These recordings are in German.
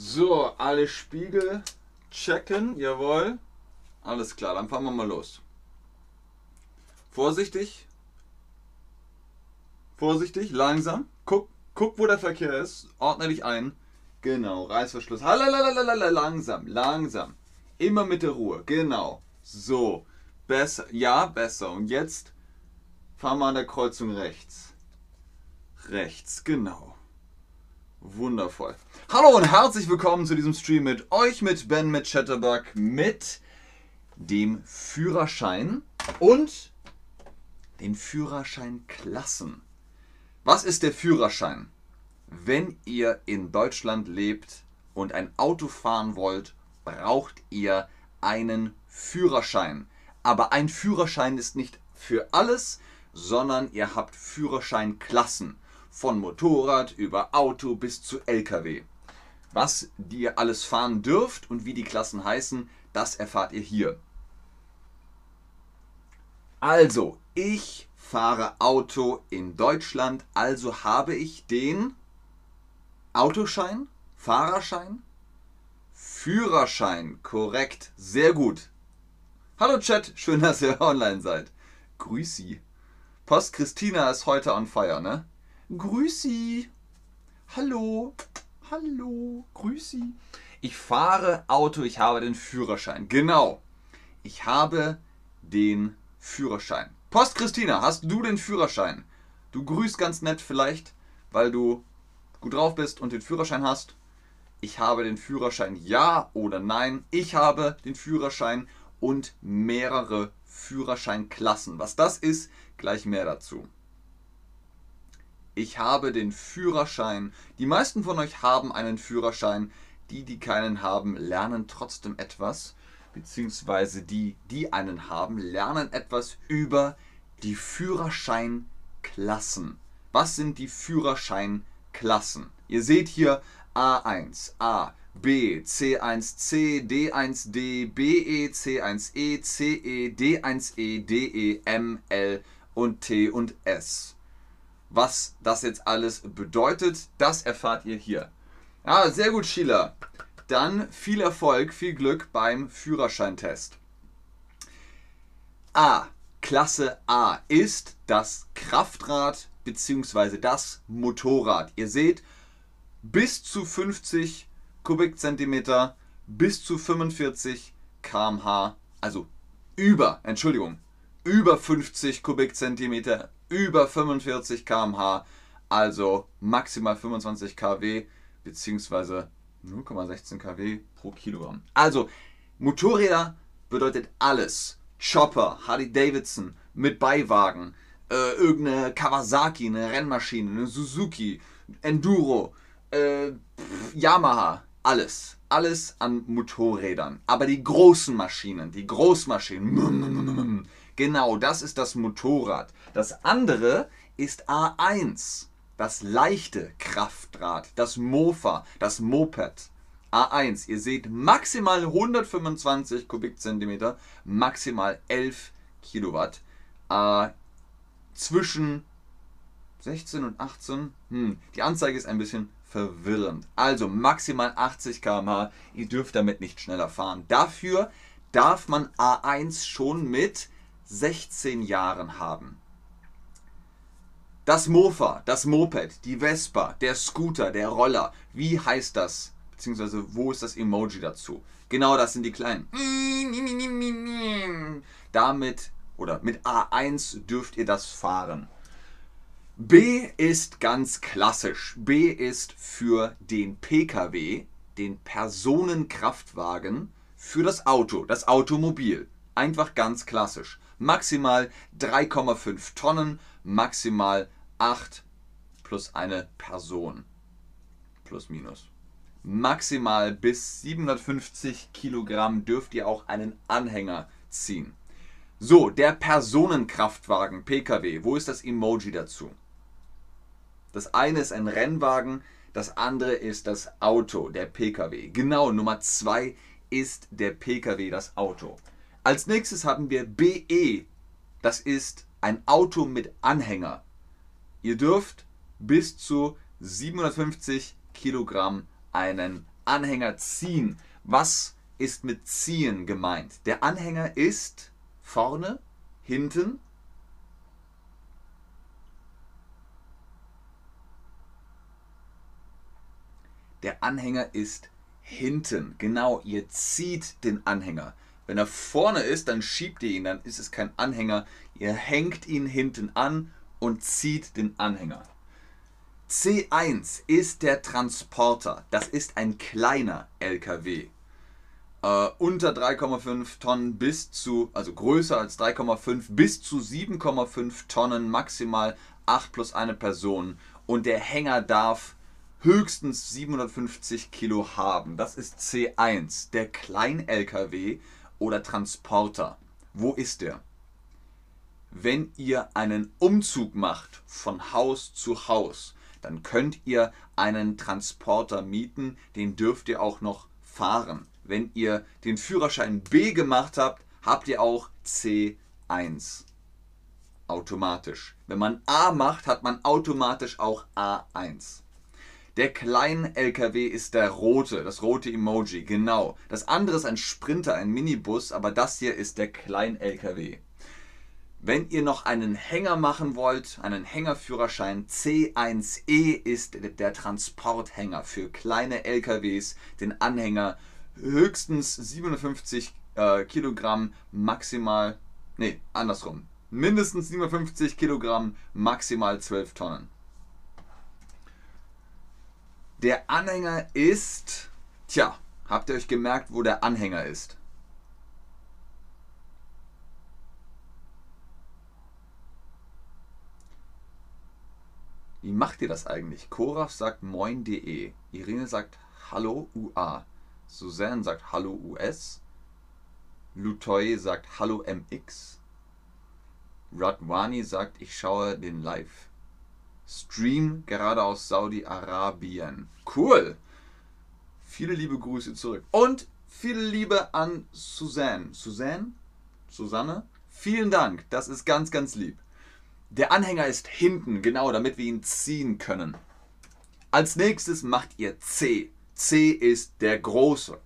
So, alle Spiegel checken, jawohl. Alles klar, dann fahren wir mal los. Vorsichtig. Vorsichtig, langsam. Guck, guck, wo der Verkehr ist. Ordne dich ein. Genau, Reißverschluss. Langsam, langsam. Immer mit der Ruhe. Genau. So. Besser. Ja, besser. Und jetzt fahren wir an der Kreuzung rechts. Rechts, genau. Wundervoll. Hallo und herzlich willkommen zu diesem Stream mit euch, mit Ben, mit Chatterbug, mit dem Führerschein und den Führerscheinklassen. Was ist der Führerschein? Wenn ihr in Deutschland lebt und ein Auto fahren wollt, braucht ihr einen Führerschein. Aber ein Führerschein ist nicht für alles, sondern ihr habt Führerscheinklassen. Von Motorrad über Auto bis zu LKW. Was ihr alles fahren dürft und wie die Klassen heißen, das erfahrt ihr hier. Also, ich fahre Auto in Deutschland, also habe ich den Autoschein, Fahrerschein, Führerschein, korrekt, sehr gut. Hallo Chat, schön, dass ihr online seid. Grüß Sie. Post Christina ist heute on fire, ne? Grüß Sie. Hallo. Hallo. Grüß Sie. Ich fahre Auto, ich habe den Führerschein. Genau. Ich habe den Führerschein. Post Christina, hast du den Führerschein? Du grüßt ganz nett vielleicht, weil du gut drauf bist und den Führerschein hast. Ich habe den Führerschein ja oder nein. Ich habe den Führerschein und mehrere Führerscheinklassen. Was das ist, gleich mehr dazu. Ich habe den Führerschein. Die meisten von euch haben einen Führerschein. Die, die keinen haben, lernen trotzdem etwas. Beziehungsweise die, die einen haben, lernen etwas über die Führerscheinklassen. Was sind die Führerscheinklassen? Ihr seht hier A1, A, B, C1C, D1D, BE, C1E, CE, D1E, DE, M, L und T und S. Was das jetzt alles bedeutet, das erfahrt ihr hier. Ah, sehr gut, Sheila. Dann viel Erfolg, viel Glück beim Führerscheintest. A, Klasse A ist das Kraftrad bzw. das Motorrad. Ihr seht, bis zu 50 Kubikzentimeter, bis zu 45 km/h, also über, Entschuldigung, über 50 Kubikzentimeter, über 45 km/h, also maximal 25 kW bzw. 0,16 kW pro Kilogramm. Also Motorräder bedeutet alles. Chopper, Harley Davidson mit Beiwagen, äh, irgendeine Kawasaki, eine Rennmaschine, eine Suzuki, Enduro, äh, Yamaha, alles. Alles an Motorrädern. Aber die großen Maschinen, die Großmaschinen, genau, das ist das Motorrad. Das andere ist A1, das leichte Kraftrad, das Mofa, das Moped. A1, ihr seht maximal 125 Kubikzentimeter, maximal 11 Kilowatt. Äh, zwischen 16 und 18, hm, die Anzeige ist ein bisschen verwirrend. Also maximal 80 km/h. Ihr dürft damit nicht schneller fahren. Dafür darf man A1 schon mit 16 Jahren haben. Das Mofa, das Moped, die Vespa, der Scooter, der Roller, wie heißt das? Beziehungsweise wo ist das Emoji dazu? Genau, das sind die kleinen. Damit oder mit A1 dürft ihr das fahren. B ist ganz klassisch. B ist für den Pkw, den Personenkraftwagen, für das Auto, das Automobil. Einfach ganz klassisch. Maximal 3,5 Tonnen, maximal 8 plus eine Person. Plus minus. Maximal bis 750 Kilogramm dürft ihr auch einen Anhänger ziehen. So, der Personenkraftwagen, Pkw, wo ist das Emoji dazu? Das eine ist ein Rennwagen, das andere ist das Auto, der Pkw. Genau, Nummer zwei ist der Pkw, das Auto. Als nächstes haben wir BE. Das ist ein Auto mit Anhänger. Ihr dürft bis zu 750 Kilogramm einen Anhänger ziehen. Was ist mit ziehen gemeint? Der Anhänger ist vorne, hinten. Der Anhänger ist hinten. Genau, ihr zieht den Anhänger. Wenn er vorne ist, dann schiebt ihr ihn, dann ist es kein Anhänger. Ihr hängt ihn hinten an und zieht den Anhänger. C1 ist der Transporter. Das ist ein kleiner LKW. Äh, unter 3,5 Tonnen bis zu, also größer als 3,5 bis zu 7,5 Tonnen, maximal 8 plus eine Person. Und der Hänger darf höchstens 750 Kilo haben. Das ist C1, der Klein-LKW oder Transporter. Wo ist der? Wenn ihr einen Umzug macht von Haus zu Haus, dann könnt ihr einen Transporter mieten, den dürft ihr auch noch fahren. Wenn ihr den Führerschein B gemacht habt, habt ihr auch C1 automatisch. Wenn man A macht, hat man automatisch auch A1. Der kleine LKW ist der rote, das rote Emoji, genau. Das andere ist ein Sprinter, ein Minibus, aber das hier ist der klein LKW. Wenn ihr noch einen Hänger machen wollt, einen Hängerführerschein C1E ist der Transporthänger für kleine LKWs, den Anhänger höchstens 57 äh, Kilogramm, maximal, nee, andersrum, mindestens 57 Kilogramm, maximal 12 Tonnen. Der Anhänger ist. Tja, habt ihr euch gemerkt, wo der Anhänger ist? Wie macht ihr das eigentlich? Koraf sagt moin.de. Irene sagt Hallo UA. Suzanne sagt Hallo US. Lutoy sagt Hallo MX. Radwani sagt, ich schaue den Live. Stream gerade aus Saudi-Arabien. Cool. Viele liebe Grüße zurück. Und viele Liebe an Suzanne. Suzanne? Susanne? Vielen Dank. Das ist ganz, ganz lieb. Der Anhänger ist hinten, genau, damit wir ihn ziehen können. Als nächstes macht ihr C. C ist der große,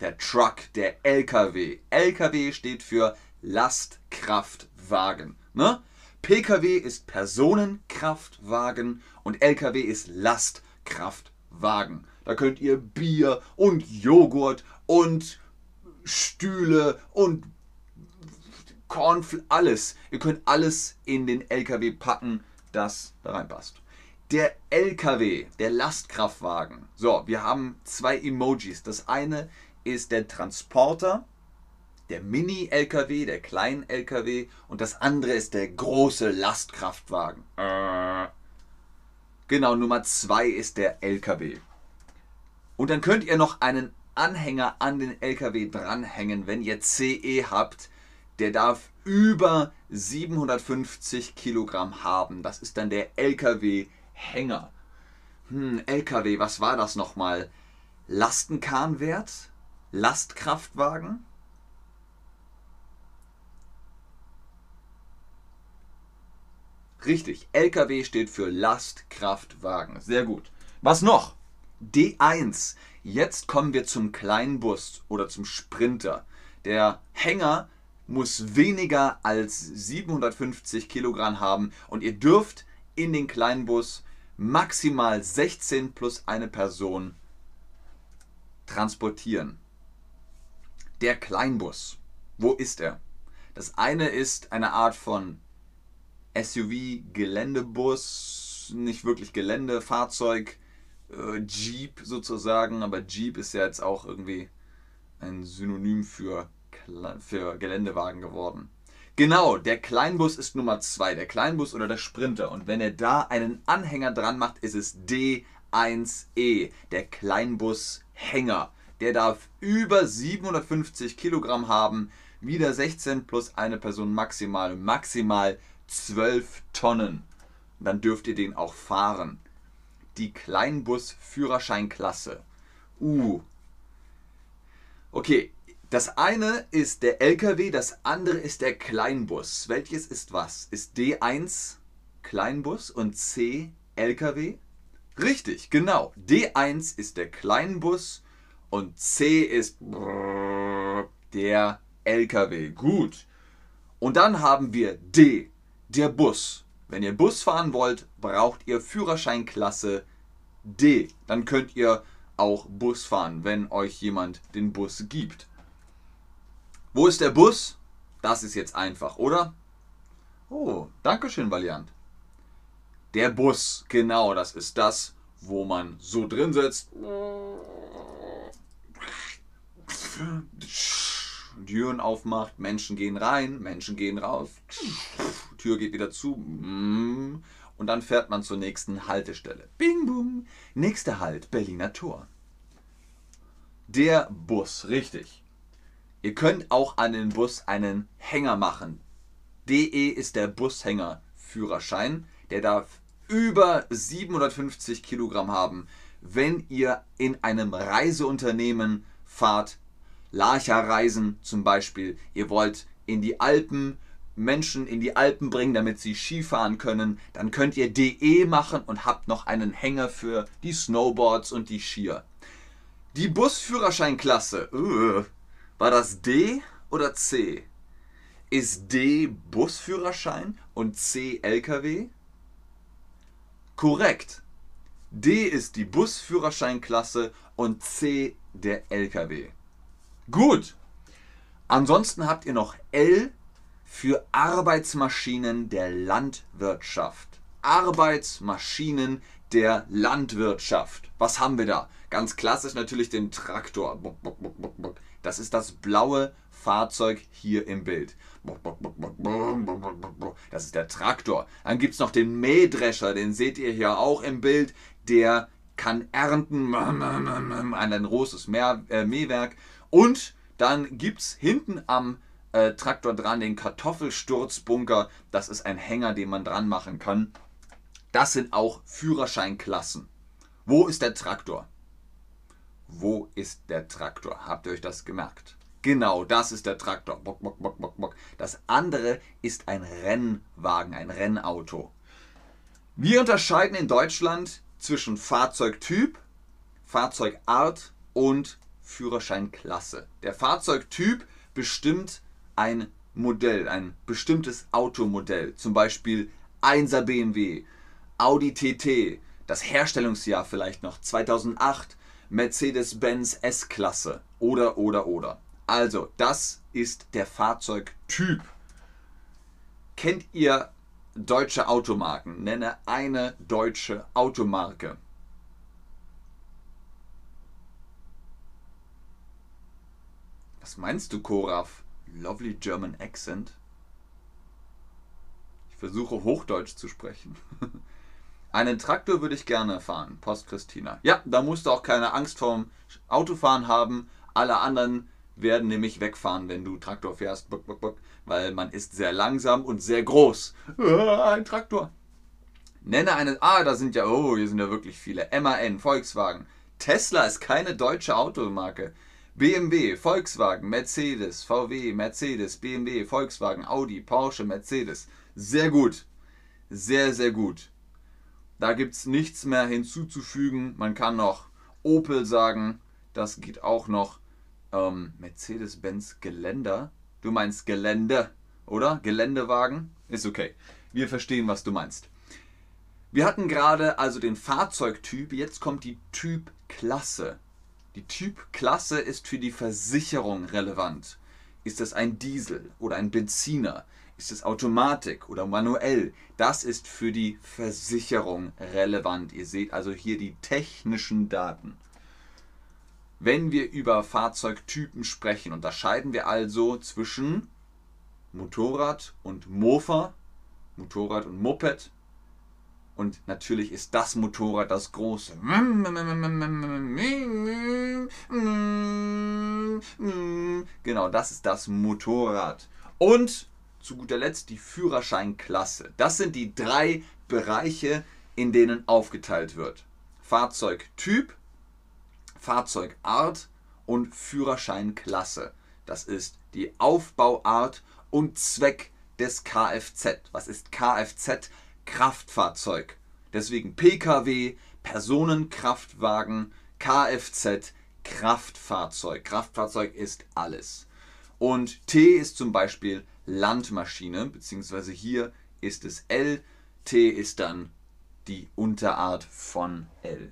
der Truck, der LKW. LKW steht für Lastkraftwagen. Ne? Pkw ist Personenkraftwagen und Lkw ist Lastkraftwagen. Da könnt ihr Bier und Joghurt und Stühle und Cornfl alles. Ihr könnt alles in den LKW packen, das da reinpasst. Der LKW, der Lastkraftwagen. So, wir haben zwei Emojis. Das eine ist der Transporter der Mini-LKW, der kleine LKW und das andere ist der große Lastkraftwagen. Äh. Genau, Nummer zwei ist der LKW. Und dann könnt ihr noch einen Anhänger an den LKW dranhängen, wenn ihr CE habt. Der darf über 750 Kilogramm haben. Das ist dann der LKW-Hänger. Hm, LKW, was war das nochmal? Lastenkahnwert? Lastkraftwagen? Richtig, LKW steht für Lastkraftwagen. Sehr gut. Was noch? D1. Jetzt kommen wir zum kleinen Bus oder zum Sprinter. Der Hänger muss weniger als 750 Kilogramm haben und ihr dürft in den kleinen Bus maximal 16 plus eine Person transportieren. Der Kleinbus. Wo ist er? Das eine ist eine Art von SUV, Geländebus, nicht wirklich Geländefahrzeug, äh, Jeep sozusagen, aber Jeep ist ja jetzt auch irgendwie ein Synonym für, für Geländewagen geworden. Genau, der Kleinbus ist Nummer 2, der Kleinbus oder der Sprinter. Und wenn er da einen Anhänger dran macht, ist es D1E, der Kleinbus-Hänger. Der darf über 750 Kilogramm haben, wieder 16 plus eine Person maximal, maximal 12 Tonnen. Dann dürft ihr den auch fahren. Die Kleinbus-Führerscheinklasse. Uh. Okay, das eine ist der LKW, das andere ist der Kleinbus. Welches ist was? Ist D1 Kleinbus und C LKW? Richtig, genau. D1 ist der Kleinbus und C ist der LKW. Gut. Und dann haben wir D, der Bus. Wenn ihr Bus fahren wollt, braucht ihr Führerscheinklasse D. Dann könnt ihr auch Bus fahren, wenn euch jemand den Bus gibt. Wo ist der Bus? Das ist jetzt einfach, oder? Oh, Dankeschön, Valiant. Der Bus, genau, das ist das, wo man so drin sitzt. Türen aufmacht, Menschen gehen rein, Menschen gehen raus, Tür geht wieder zu und dann fährt man zur nächsten Haltestelle. Bing bum. Nächster Halt, Berliner Tor. Der Bus, richtig. Ihr könnt auch an den Bus einen Hänger machen. DE ist der Bushänger-Führerschein. Der darf über 750 Kilogramm haben, wenn ihr in einem Reiseunternehmen fahrt. Larcha-Reisen zum Beispiel. Ihr wollt in die Alpen Menschen in die Alpen bringen, damit sie Skifahren können, dann könnt ihr DE machen und habt noch einen Hänger für die Snowboards und die Skier. Die Busführerscheinklasse, uh, war das D oder C? Ist D Busführerschein und C LKW? Korrekt. D ist die Busführerscheinklasse und C der LKW. Gut. Ansonsten habt ihr noch L für Arbeitsmaschinen der Landwirtschaft. Arbeitsmaschinen der Landwirtschaft. Was haben wir da? Ganz klassisch natürlich den Traktor. Das ist das blaue Fahrzeug hier im Bild. Das ist der Traktor. Dann gibt es noch den Mähdrescher, den seht ihr hier auch im Bild. Der kann ernten, ein großes Mähwerk. Und dann gibt es hinten am äh, Traktor dran, den Kartoffelsturzbunker. Das ist ein Hänger, den man dran machen kann. Das sind auch Führerscheinklassen. Wo ist der Traktor? Wo ist der Traktor? Habt ihr euch das gemerkt? Genau, das ist der Traktor. Bock, bock, bock, bock, bock. Das andere ist ein Rennwagen, ein Rennauto. Wir unterscheiden in Deutschland zwischen Fahrzeugtyp, Fahrzeugart und Führerscheinklasse. Der Fahrzeugtyp bestimmt ein Modell, ein bestimmtes Automodell, zum Beispiel 1er BMW, Audi TT, das Herstellungsjahr vielleicht noch 2008, Mercedes-Benz S-Klasse oder oder oder. Also, das ist der Fahrzeugtyp. Kennt ihr deutsche Automarken? Nenne eine deutsche Automarke. Was meinst du, Koraf? Lovely German Accent. Ich versuche Hochdeutsch zu sprechen. Einen Traktor würde ich gerne fahren, Post Christina. Ja, da musst du auch keine Angst vorm Autofahren haben. Alle anderen werden nämlich wegfahren, wenn du Traktor fährst, weil man ist sehr langsam und sehr groß. Ein Traktor. Nenne einen. Ah, da sind ja, oh, hier sind ja wirklich viele. MAN, Volkswagen. Tesla ist keine deutsche Automarke. BMW, Volkswagen, Mercedes, VW, Mercedes, BMW, Volkswagen, Audi, Porsche, Mercedes. Sehr gut. Sehr, sehr gut. Da gibt es nichts mehr hinzuzufügen. Man kann noch Opel sagen. Das geht auch noch. Ähm, Mercedes-Benz Geländer. Du meinst Gelände, oder? Geländewagen? Ist okay. Wir verstehen, was du meinst. Wir hatten gerade also den Fahrzeugtyp. Jetzt kommt die Typklasse. Die Typklasse ist für die Versicherung relevant. Ist es ein Diesel oder ein Benziner? Ist es Automatik oder manuell? Das ist für die Versicherung relevant. Ihr seht also hier die technischen Daten. Wenn wir über Fahrzeugtypen sprechen, unterscheiden wir also zwischen Motorrad und Mofa, Motorrad und Moped, und natürlich ist das Motorrad das große. Genau, das ist das Motorrad. Und zu guter Letzt die Führerscheinklasse. Das sind die drei Bereiche, in denen aufgeteilt wird. Fahrzeugtyp, Fahrzeugart und Führerscheinklasse. Das ist die Aufbauart und Zweck des Kfz. Was ist Kfz? Kraftfahrzeug. Deswegen Pkw, Personenkraftwagen, Kfz, Kraftfahrzeug. Kraftfahrzeug ist alles. Und T ist zum Beispiel Landmaschine, beziehungsweise hier ist es L. T ist dann die Unterart von L.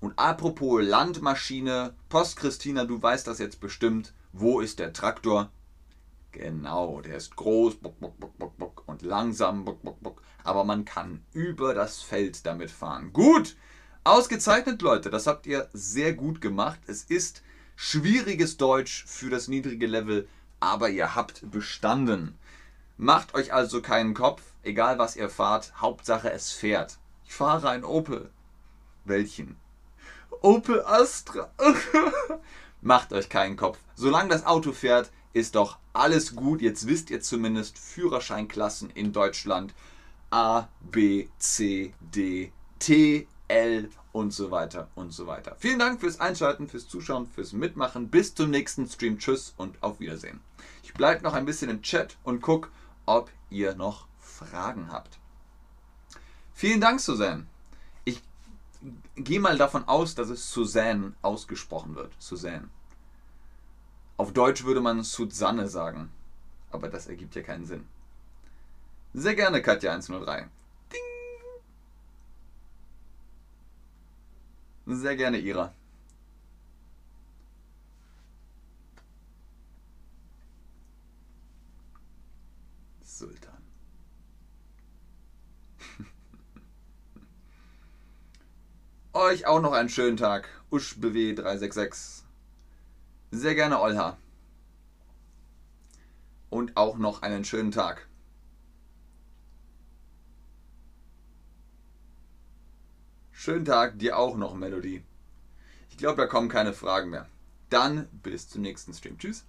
Und apropos Landmaschine, Post Christina, du weißt das jetzt bestimmt. Wo ist der Traktor? Genau, der ist groß bock, bock, bock, bock, bock, und langsam, bock, bock, bock, aber man kann über das Feld damit fahren. Gut, ausgezeichnet Leute, das habt ihr sehr gut gemacht. Es ist schwieriges Deutsch für das niedrige Level, aber ihr habt bestanden. Macht euch also keinen Kopf, egal was ihr fahrt, Hauptsache es fährt. Ich fahre ein Opel. Welchen? Opel Astra. Macht euch keinen Kopf. Solange das Auto fährt, ist doch alles gut. Jetzt wisst ihr zumindest Führerscheinklassen in Deutschland. A, B, C, D, T, L und so weiter und so weiter. Vielen Dank fürs Einschalten, fürs Zuschauen, fürs Mitmachen. Bis zum nächsten Stream. Tschüss und auf Wiedersehen. Ich bleibe noch ein bisschen im Chat und gucke, ob ihr noch Fragen habt. Vielen Dank, Suzanne. Ich gehe mal davon aus, dass es Suzanne ausgesprochen wird. Suzanne. Auf Deutsch würde man Susanne sagen. Aber das ergibt ja keinen Sinn. Sehr gerne, Katja103. Ding! Sehr gerne, Ira. Sultan. Euch auch noch einen schönen Tag. Uschbw 366. Sehr gerne, Olha. Und auch noch einen schönen Tag. Schönen Tag, dir auch noch, Melody. Ich glaube, da kommen keine Fragen mehr. Dann bis zum nächsten Stream. Tschüss.